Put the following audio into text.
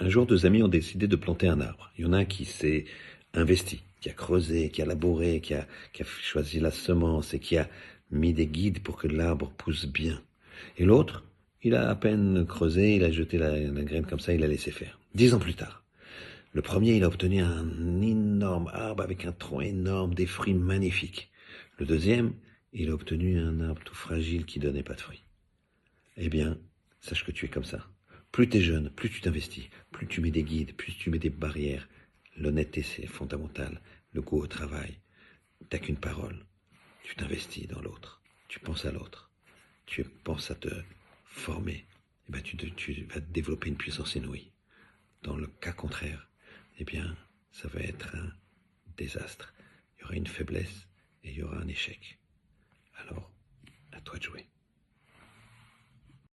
Un jour, deux amis ont décidé de planter un arbre. Il y en a un qui s'est investi, qui a creusé, qui a labouré, qui a, choisi la semence et qui a mis des guides pour que l'arbre pousse bien. Et l'autre, il a à peine creusé, il a jeté la, la graine comme ça, il a laissé faire. Dix ans plus tard, le premier, il a obtenu un énorme arbre avec un tronc énorme, des fruits magnifiques. Le deuxième, il a obtenu un arbre tout fragile qui donnait pas de fruits. Eh bien, sache que tu es comme ça. Plus tu es jeune, plus tu t'investis, plus tu mets des guides, plus tu mets des barrières. L'honnêteté, c'est fondamental. Le goût au travail. T'as qu'une parole. Tu t'investis dans l'autre. Tu penses à l'autre. Tu penses à te former. Eh ben, tu, tu vas développer une puissance inouïe. Dans le cas contraire, eh bien, ça va être un désastre. Il y aura une faiblesse et il y aura un échec. Alors, à toi de jouer.